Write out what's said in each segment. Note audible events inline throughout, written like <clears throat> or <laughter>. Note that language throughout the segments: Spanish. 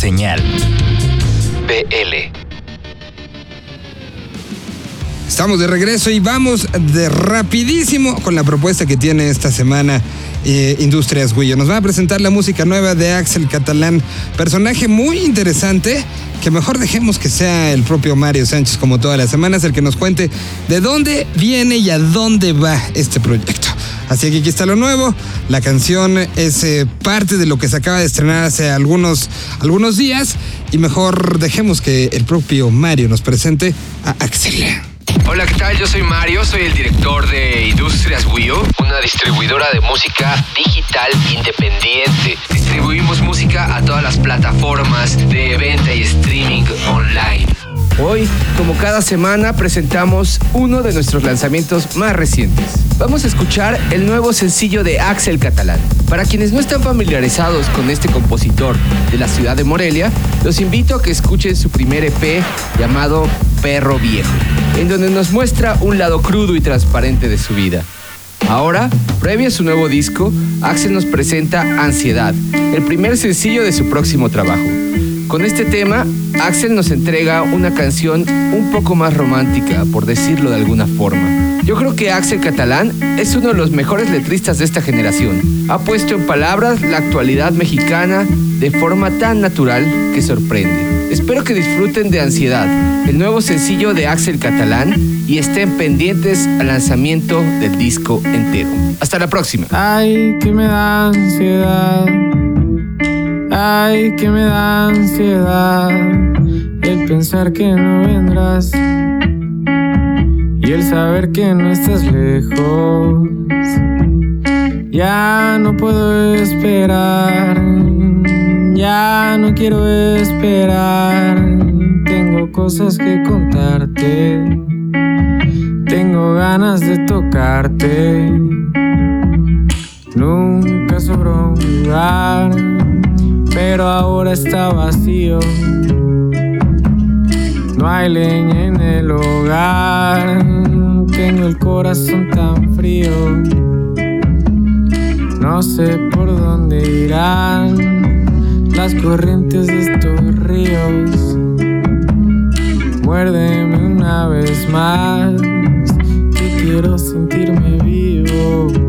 Señal. BL. Estamos de regreso y vamos de rapidísimo con la propuesta que tiene esta semana eh, Industrias Guillo. Nos va a presentar la música nueva de Axel Catalán, personaje muy interesante que mejor dejemos que sea el propio Mario Sánchez como todas las semanas el que nos cuente de dónde viene y a dónde va este proyecto. Así que aquí está lo nuevo. La canción es eh, parte de lo que se acaba de estrenar hace algunos, algunos días y mejor dejemos que el propio Mario nos presente a Axel. Hola, ¿qué tal? Yo soy Mario, soy el director de Industrias Wio, una distribuidora de música digital independiente. Distribuimos música a todas las plataformas de venta y streaming online. Hoy, como cada semana, presentamos uno de nuestros lanzamientos más recientes. Vamos a escuchar el nuevo sencillo de Axel Catalán. Para quienes no están familiarizados con este compositor de la ciudad de Morelia, los invito a que escuchen su primer EP llamado Perro Viejo, en donde nos muestra un lado crudo y transparente de su vida. Ahora, previo a su nuevo disco, Axel nos presenta Ansiedad, el primer sencillo de su próximo trabajo. Con este tema, Axel nos entrega una canción un poco más romántica, por decirlo de alguna forma. Yo creo que Axel Catalán es uno de los mejores letristas de esta generación. Ha puesto en palabras la actualidad mexicana de forma tan natural que sorprende. Espero que disfruten de Ansiedad, el nuevo sencillo de Axel Catalán, y estén pendientes al lanzamiento del disco entero. Hasta la próxima. Ay, que me da ansiedad. Ay, que me da ansiedad el pensar que no vendrás y el saber que no estás lejos. Ya no puedo esperar, ya no quiero esperar. Tengo cosas que contarte, tengo ganas de tocarte. Nunca sobró un lugar pero ahora está vacío. No hay leña en el hogar, tengo el corazón tan frío. No sé por dónde irán las corrientes de estos ríos. Muérdeme una vez más, que quiero sentirme vivo.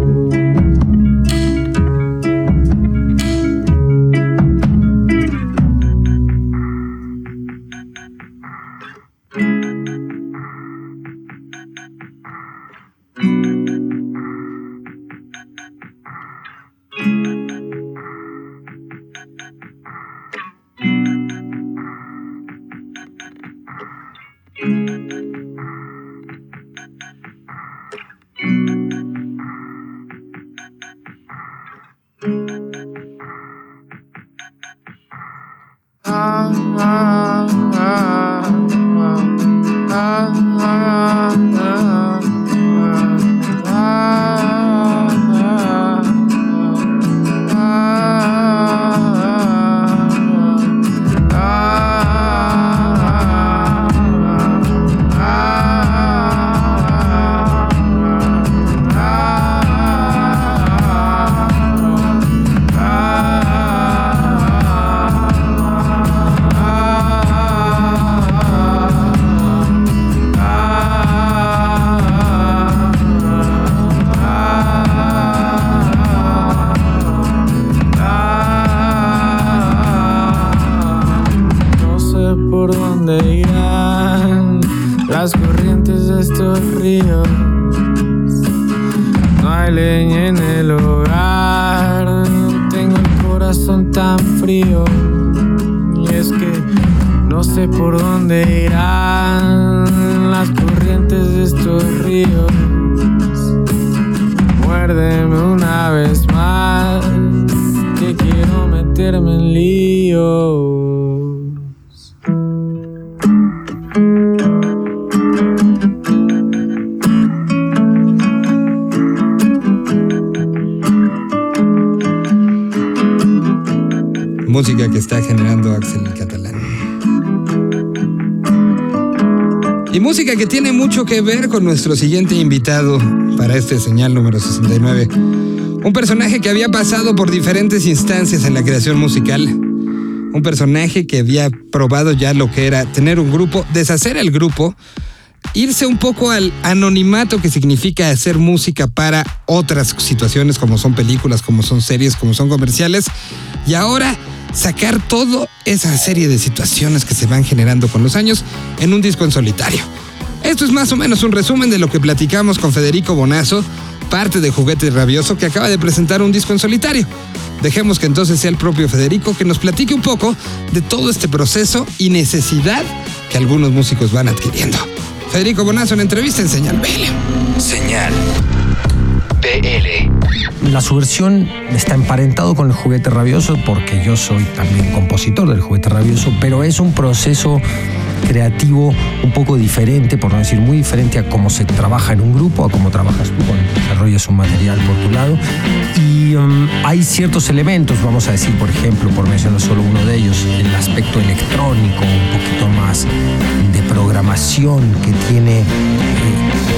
Música que está generando Axel Catalán. Y música que tiene mucho que ver con nuestro siguiente invitado para este señal número 69. Un personaje que había pasado por diferentes instancias en la creación musical. un personaje que había probado ya lo que era tener un grupo, deshacer el grupo, irse un poco al anonimato que significa hacer música para otras situaciones como son películas, como son series, como son comerciales, y ahora sacar toda esa serie de situaciones que se van generando con los años en un disco en solitario. Esto es más o menos un resumen de lo que platicamos con Federico Bonazo, parte de Juguete Rabioso, que acaba de presentar un disco en solitario. Dejemos que entonces sea el propio Federico que nos platique un poco de todo este proceso y necesidad que algunos músicos van adquiriendo. Federico Bonazo en entrevista en Señal BL. Señal La subversión está emparentado con el juguete rabioso porque yo soy también compositor del juguete rabioso, pero es un proceso creativo un poco diferente, por no decir muy diferente a cómo se trabaja en un grupo, a cómo trabajas tú cuando desarrollas un material por tu lado. Y um, hay ciertos elementos, vamos a decir, por ejemplo, por mencionar solo uno de ellos, el aspecto electrónico, un poquito más de programación que tiene eh,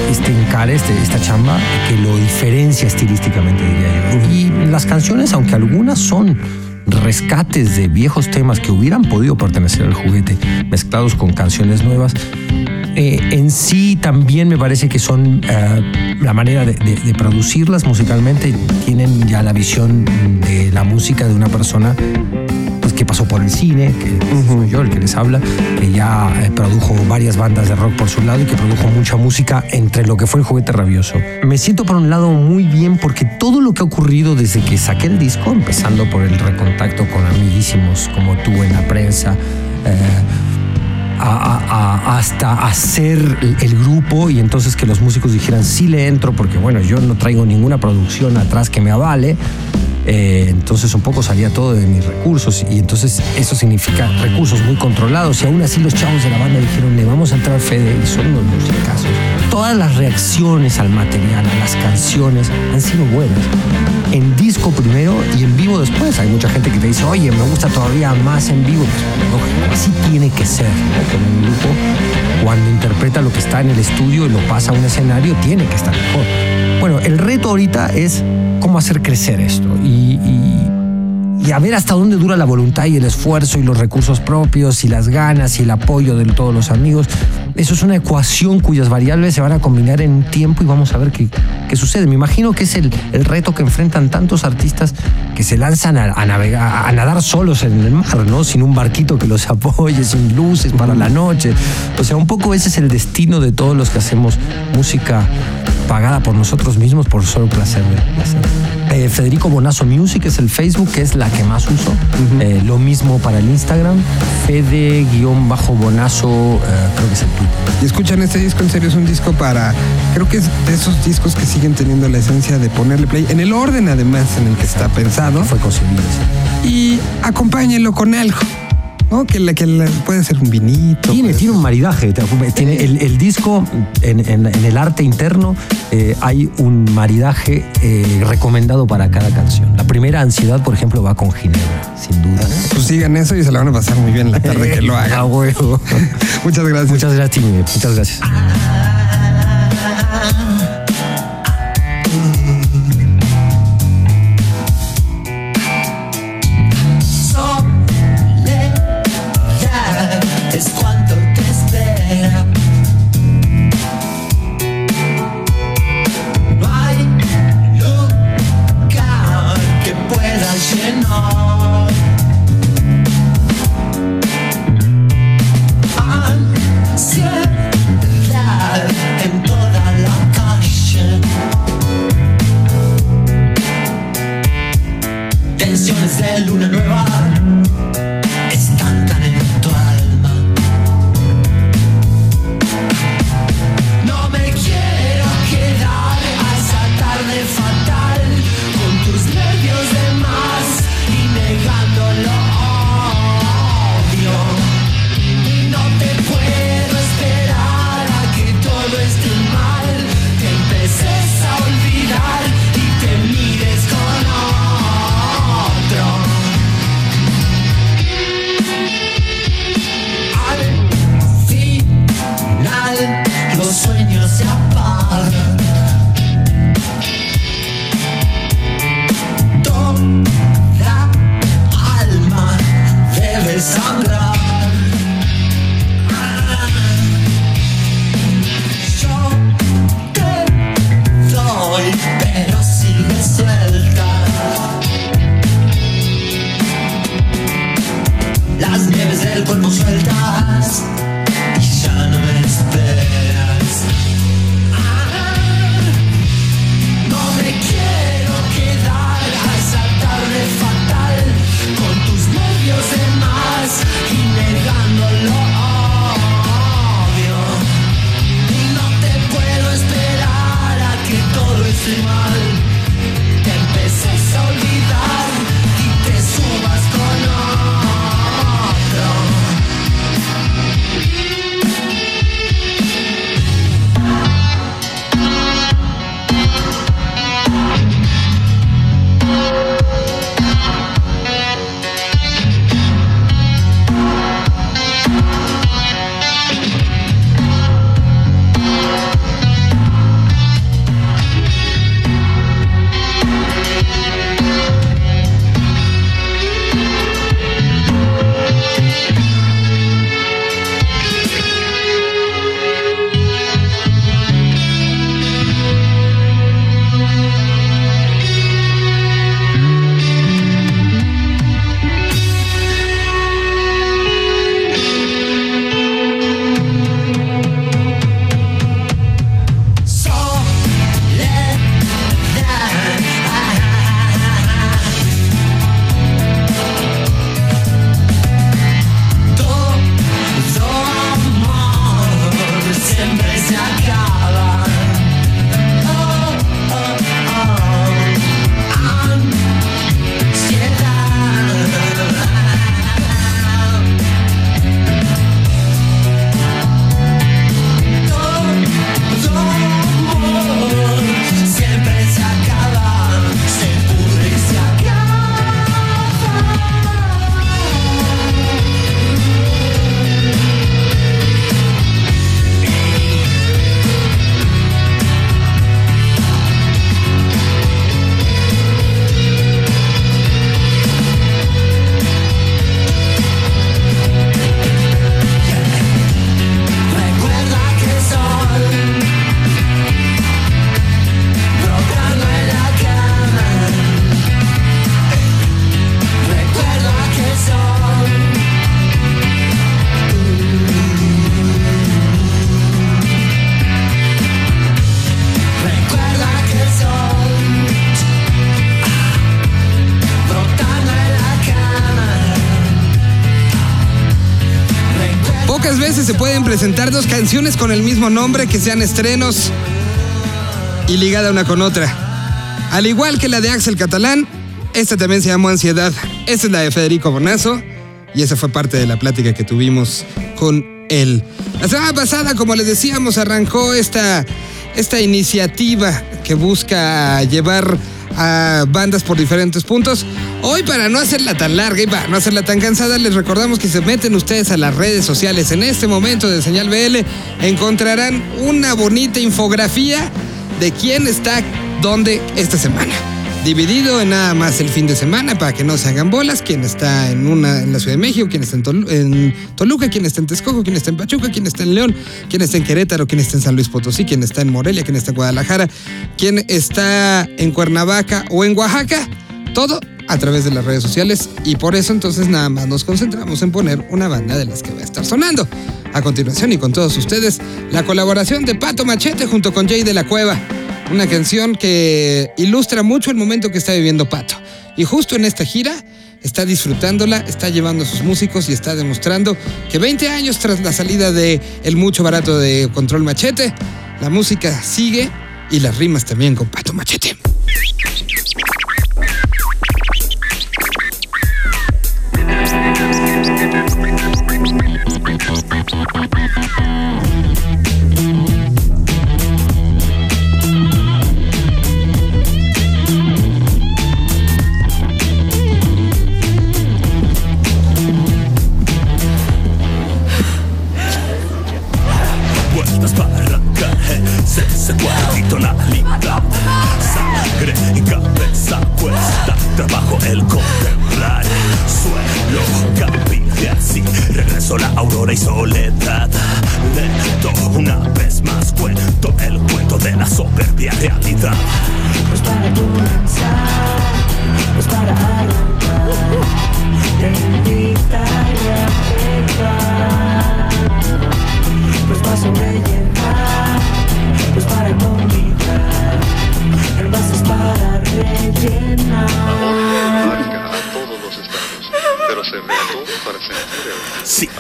este encare, este, esta chamba, que lo diferencia estilísticamente, diría yo. Y las canciones, aunque algunas son rescates de viejos temas que hubieran podido pertenecer al juguete, mezclados con canciones nuevas, eh, en sí también me parece que son eh, la manera de, de, producirlas musicalmente, tienen ya la visión de la música de una persona que pasó por el cine, que soy yo el que les habla, que ya eh, produjo varias bandas de rock por su lado y que produjo mucha música entre lo que fue el juguete rabioso. Me siento por un lado muy bien porque todo lo que ha ocurrido desde que saqué el disco, empezando por el recontacto con amiguísimos como tú en la prensa, eh, hasta hacer el grupo y entonces que los músicos dijeran sí le entro porque bueno yo no traigo ninguna producción atrás que me avale eh, entonces un poco salía todo de mis recursos y entonces eso significa recursos muy controlados y aún así los chavos de la banda dijeron le vamos a entrar Fede y son los musicazos. Todas las reacciones al material, a las canciones han sido buenas. En disco primero y en vivo después. Hay mucha gente que te dice, oye, me gusta todavía más en vivo. Pues, así tiene que ser, Con un grupo, cuando interpreta lo que está en el estudio y lo pasa a un escenario, tiene que estar mejor. Bueno, el reto ahorita es cómo hacer crecer esto y, a ver hasta dónde dura la voluntad y el esfuerzo y los recursos propios y las ganas y el apoyo de todos los amigos. Eso es una ecuación cuyas variables se van a combinar en tiempo y vamos a ver qué, qué sucede. Me imagino que es el, el, reto que enfrentan tantos artistas que se lanzan a, navegar, a nadar solos en el mar, ¿no? Sin un barquito que los apoye, sin luces para la noche. O sea, un poco ese es el destino de todos los que hacemos música pagada por nosotros mismos por solo placer de hacer. Eh, Federico Bonazo Music es el Facebook, que es la que más uso. Eh, lo mismo para el Instagram. Fede-Bonazo, eh, creo que es el Twitter. Y escuchan este disco, en serio, es un disco para. Creo que es de esos discos que siguen teniendo la esencia de ponerle play en el orden, además, en el que está pensado. Fue concebido. Y acompáñenlo con algo. ¿No? Que, le, que puede ser un vinito. Tiene, tiene un maridaje. Tiene el, disco, en, el arte interno, eh, hay un maridaje eh, recomendado para cada canción. La primera, Ansiedad, por ejemplo, va con Ginebra, sin duda. Pues sigan eso y se la van a pasar muy bien la tarde que lo <laughs> hagan. <laughs> Muchas gracias. Muchas gracias, Muchas gracias. Presentar dos canciones con el mismo nombre que sean estrenos y ligada una con otra. Al igual que la de Axel Catalán, esta también se llamó Ansiedad. Esta es la de Federico Bonazo y esa fue parte de la plática que tuvimos con él. La semana pasada, como les decíamos, arrancó esta, esta iniciativa que busca llevar a bandas por diferentes puntos. Hoy, para no hacerla tan larga y para no hacerla tan cansada, les recordamos que se meten ustedes a las redes sociales. En este momento de Señal BL encontrarán una bonita infografía de quién está dónde esta semana. Dividido en nada más el fin de semana para que no se hagan bolas. Quién está en una en la Ciudad de México, quién está en, en Toluca, quién está en Texcoco, quién está en Pachuca, quién está en León, quién está en Querétaro, quién está en San Luis Potosí, quién está en Morelia, quién está en Guadalajara, quién está en Cuernavaca o en Oaxaca. Todo a través de las redes sociales y por eso entonces nada más nos concentramos en poner una banda de las que va a estar sonando. A continuación y con todos ustedes, la colaboración de Pato Machete junto con Jay de la Cueva. Una canción que ilustra mucho el momento que está viviendo Pato. Y justo en esta gira está disfrutándola, está llevando a sus músicos y está demostrando que 20 años tras la salida de El Mucho Barato de Control Machete, la música sigue y las rimas también con Pato Machete.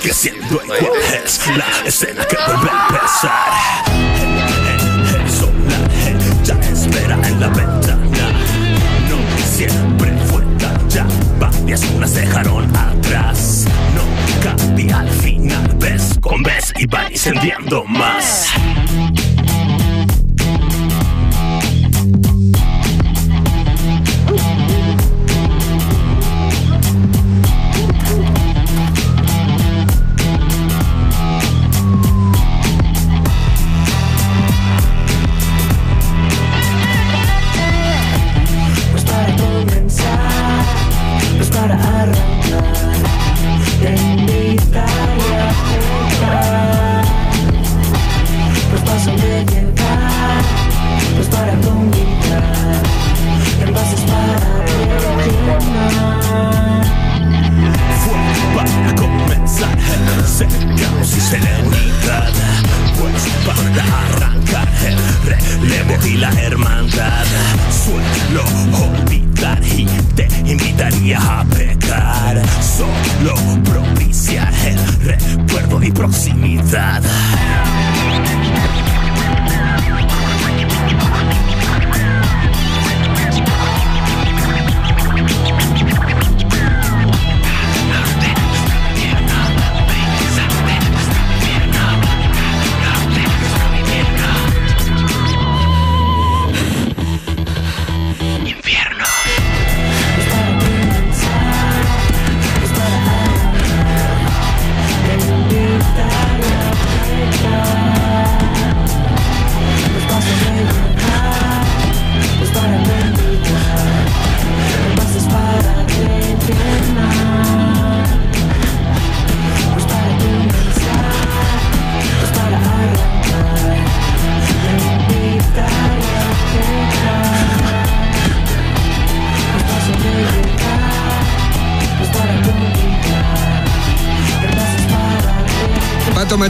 El Sigue siendo igual, es la escena que vuelve a empezar. El, el ya espera en la ventana. No siempre fue ya, varias unas dejaron atrás. No cambia al final, ves con ves y van incendiando más.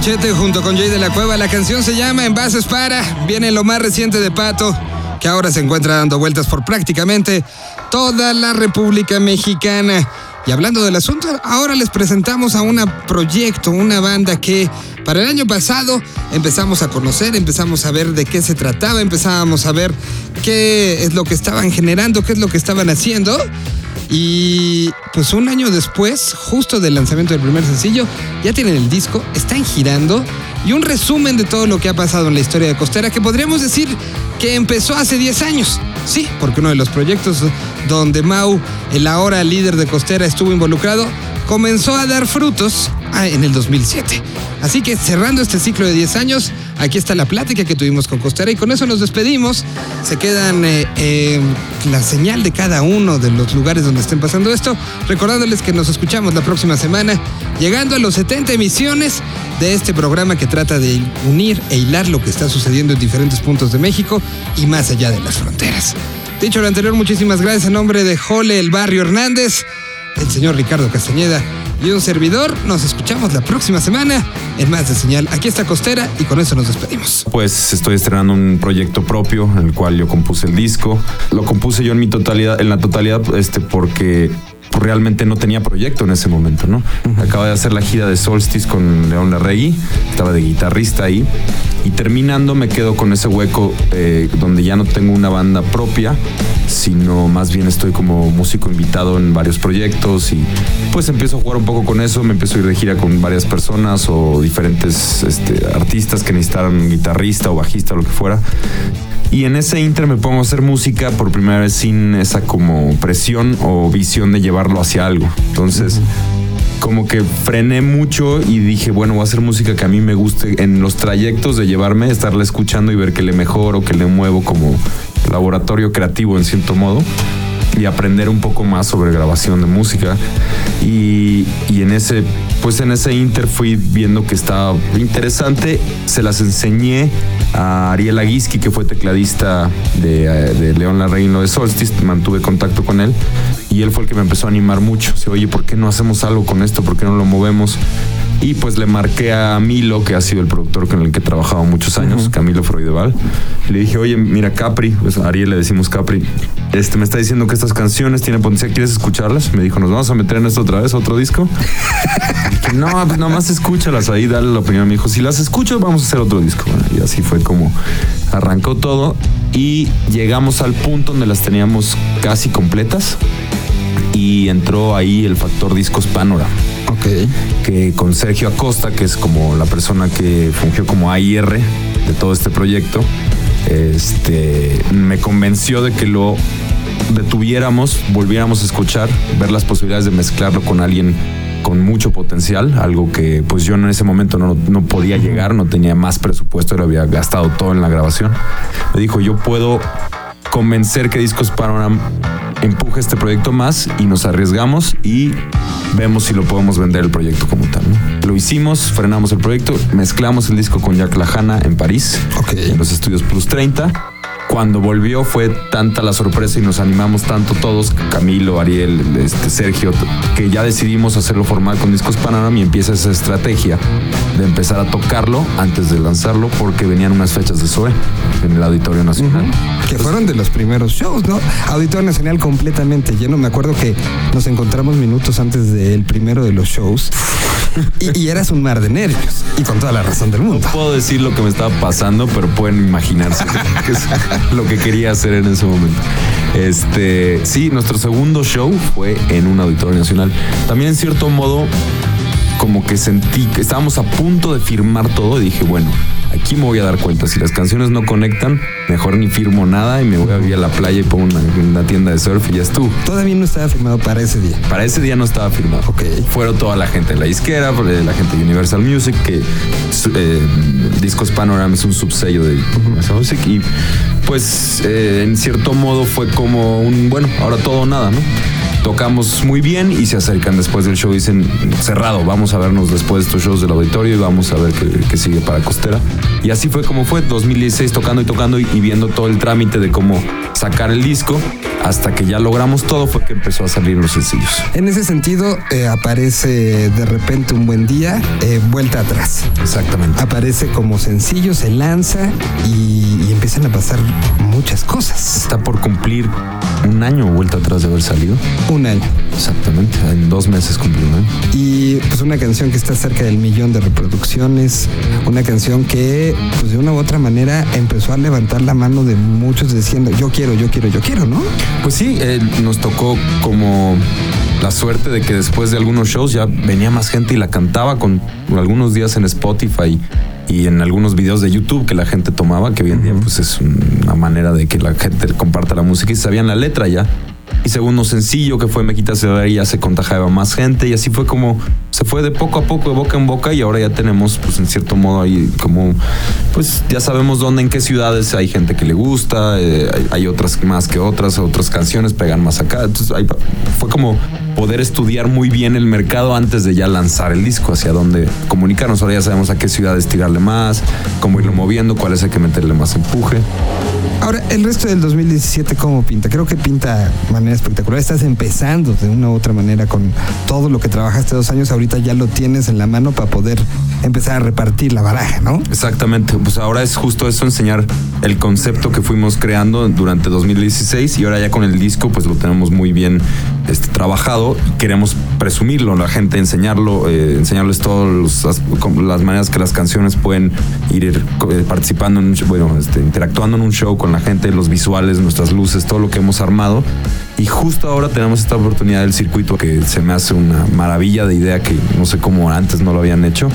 Junto con Jay de la Cueva. La canción se llama Envases para. Viene lo más reciente de Pato, que ahora se encuentra dando vueltas por prácticamente toda la República Mexicana. Y hablando del asunto, ahora les presentamos a un proyecto, una banda que para el año pasado empezamos a conocer, empezamos a ver de qué se trataba, empezábamos a ver qué es lo que estaban generando, qué es lo que estaban haciendo. Y pues un año después, justo del lanzamiento del primer sencillo, ya tienen el disco, están girando y un resumen de todo lo que ha pasado en la historia de Costera, que podríamos decir que empezó hace 10 años. Sí, porque uno de los proyectos donde Mau, el ahora líder de Costera, estuvo involucrado, comenzó a dar frutos ah, en el 2007. Así que cerrando este ciclo de 10 años, aquí está la plática que tuvimos con Costera y con eso nos despedimos. Se quedan eh, eh, la señal de cada uno de los lugares donde estén pasando esto, recordándoles que nos escuchamos la próxima semana, llegando a los 70 emisiones de este programa que trata de unir e hilar lo que está sucediendo en diferentes puntos de México y más allá de las fronteras. Dicho lo anterior, muchísimas gracias en nombre de Jole El Barrio Hernández, el señor Ricardo Castañeda y un servidor. Nos escuchamos la próxima semana en Más de Señal. Aquí está Costera y con eso nos despedimos. Pues estoy estrenando un proyecto propio en el cual yo compuse el disco. Lo compuse yo en mi totalidad, en la totalidad, este, porque realmente no tenía proyecto en ese momento, ¿no? Acaba de hacer la gira de Solstice con León Larregui, estaba de guitarrista ahí, y terminando me quedo con ese hueco eh, donde ya no tengo una banda propia, sino más bien estoy como músico invitado en varios proyectos y pues empiezo a jugar un poco con eso, me empiezo a ir de gira con varias personas o diferentes este, artistas que necesitaran un guitarrista o bajista o lo que fuera. Y en ese inter me pongo a hacer música por primera vez sin esa como presión o visión de llevarlo hacia algo. Entonces, como que frené mucho y dije, bueno, voy a hacer música que a mí me guste en los trayectos de llevarme, estarla escuchando y ver que le mejoro, que le muevo como laboratorio creativo en cierto modo. y aprender un poco más sobre grabación de música. Y, y en ese, pues en ese inter fui viendo que estaba interesante. Se las enseñé a Ariel Aguiski, que fue tecladista de, eh, de León Larraín lo de Solstice. Mantuve contacto con él y él fue el que me empezó a animar mucho. Dice, oye, ¿por qué no hacemos algo con esto? ¿Por qué no lo movemos? Y pues le marqué a Milo, que ha sido el productor con el que he trabajado muchos años, Camilo Freudeval. Le dije, oye, mira, Capri, pues a Ariel le decimos Capri, este, me está diciendo que estas canciones tienen potencial, ¿quieres escucharlas? Me dijo, ¿nos vamos a meter en esto otra vez, otro disco? <laughs> Dije, no, pues nomás escúchalas ahí, dale la opinión. Me dijo, si las escucho, vamos a hacer otro disco. Bueno, y así fue como arrancó todo y llegamos al punto donde las teníamos casi completas y entró ahí el factor discos Panorama Ok. que con Sergio Acosta, que es como la persona que fungió como AIR de todo este proyecto, este, me convenció de que lo detuviéramos, volviéramos a escuchar, ver las posibilidades de mezclarlo con alguien con mucho potencial, algo que pues yo en ese momento no, no podía llegar, no tenía más presupuesto, lo había gastado todo en la grabación. Me dijo, yo puedo convencer que Discos Panorama empuje este proyecto más y nos arriesgamos y vemos si lo podemos vender el proyecto como tal. ¿no? Lo hicimos, frenamos el proyecto, mezclamos el disco con Jack Lajana en París, en los estudios Plus 30. Cuando volvió fue tanta la sorpresa y nos animamos tanto todos, Camilo, Ariel, este, Sergio, que ya decidimos hacerlo formal con Discos Panorama y empieza esa estrategia de empezar a tocarlo antes de lanzarlo porque venían unas fechas de SOE en el Auditorio Nacional. Que fueron de los primeros shows, ¿no? Auditorio Nacional completamente lleno. Me acuerdo que nos encontramos minutos antes del primero de los shows <laughs> y, eras un mar de nervios. Y con toda la razón del mundo. No puedo decir lo que me estaba pasando, pero pueden imaginarse <laughs> lo que quería hacer en ese momento. Este, sí, nuestro segundo show fue en un auditorio nacional. También en cierto modo, como que sentí que estábamos a punto de firmar todo y dije, bueno, aquí me voy a dar cuenta. Si las canciones no conectan, mejor ni firmo nada y me voy a ir a la playa y pongo una, una tienda de surf y ya estuvo. Todavía no estaba firmado para ese día. Para ese día no estaba firmado. Ok. Fueron toda la gente de la disquera, la gente de Universal Music, que eh, Discos Panorama es un subsello de Universal Music. Y pues eh, en cierto modo fue como un, bueno, ahora todo o nada, ¿no? Tocamos muy bien y se acercan después del show y dicen, cerrado, vamos a vernos después de estos shows del auditorio y vamos a ver qué, qué sigue para Costera. Y así fue como fue, 2016 tocando y tocando y, y viendo todo el trámite de cómo sacar el disco. Hasta que ya logramos todo fue que empezó a salir los sencillos. En ese sentido, eh, aparece de repente un buen día, eh, vuelta atrás. Exactamente. Aparece como sencillo, se lanza y, y empiezan a pasar muchas cosas. Está por cumplir un año vuelta atrás de haber salido. Un año. Exactamente, en dos meses cumplió un año. Y pues una canción que está cerca del millón de reproducciones, una canción que pues de una u otra manera empezó a levantar la mano de muchos diciendo yo quiero, yo quiero, yo quiero, ¿no? Pues sí, eh, nos tocó como la suerte de que después de algunos shows ya venía más gente y la cantaba con algunos días en Spotify y en algunos videos de YouTube que la gente tomaba, que hoy en día pues es una manera de que la gente comparta la música y sabían la letra ya. Y segundo sencillo que fue Me quitas el aire ya se contagiaba más gente y así fue como se fue de poco a poco, de boca en boca y ahora ya tenemos pues en cierto modo ahí como pues ya sabemos dónde, en qué ciudades hay gente que le gusta, eh, hay, otras más que otras, otras canciones pegan más acá. Entonces ahí fue como poder estudiar muy bien el mercado antes de ya lanzar el disco, hacia dónde comunicarnos. Ahora ya sabemos a qué ciudades tirarle más, cómo irlo moviendo, cuál es el que meterle más empuje. Ahora, el resto del 2017, ¿cómo pinta? Creo que pinta de manera espectacular. Estás empezando de una u otra manera con todo lo que trabajaste dos años. Ahorita ya lo tienes en la mano para poder empezar a repartir la baraja, ¿no? Exactamente, pues ahora es justo eso, enseñar el concepto que fuimos creando durante 2016 y ahora ya con el disco pues lo tenemos muy bien este, trabajado y queremos presumirlo, la gente enseñarlo, eh, enseñarles todas las maneras que las canciones pueden ir eh, participando, en un, bueno, este, interactuando en un show con la gente, los visuales, nuestras luces, todo lo que hemos armado. Y justo ahora tenemos esta oportunidad del circuito que se me hace una maravilla de idea que no sé cómo antes no lo habían hecho.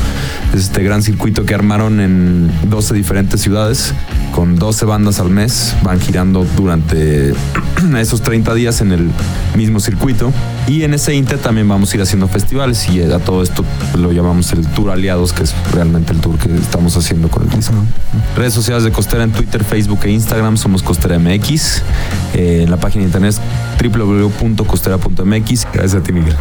Es este gran circuito que armaron en 12 diferentes ciudades con 12 bandas al mes. Van girando durante <clears throat> esos 30 días en el mismo circuito. Y en ese inter también vamos a ir haciendo festivales y a todo esto lo llamamos el Tour Aliados, que es realmente el tour que estamos haciendo con el disco. Redes sociales de Costera en Twitter, Facebook e Instagram somos Costera MX. Eh, en la página de internet www.costera.mx. Gracias a ti, Miguel.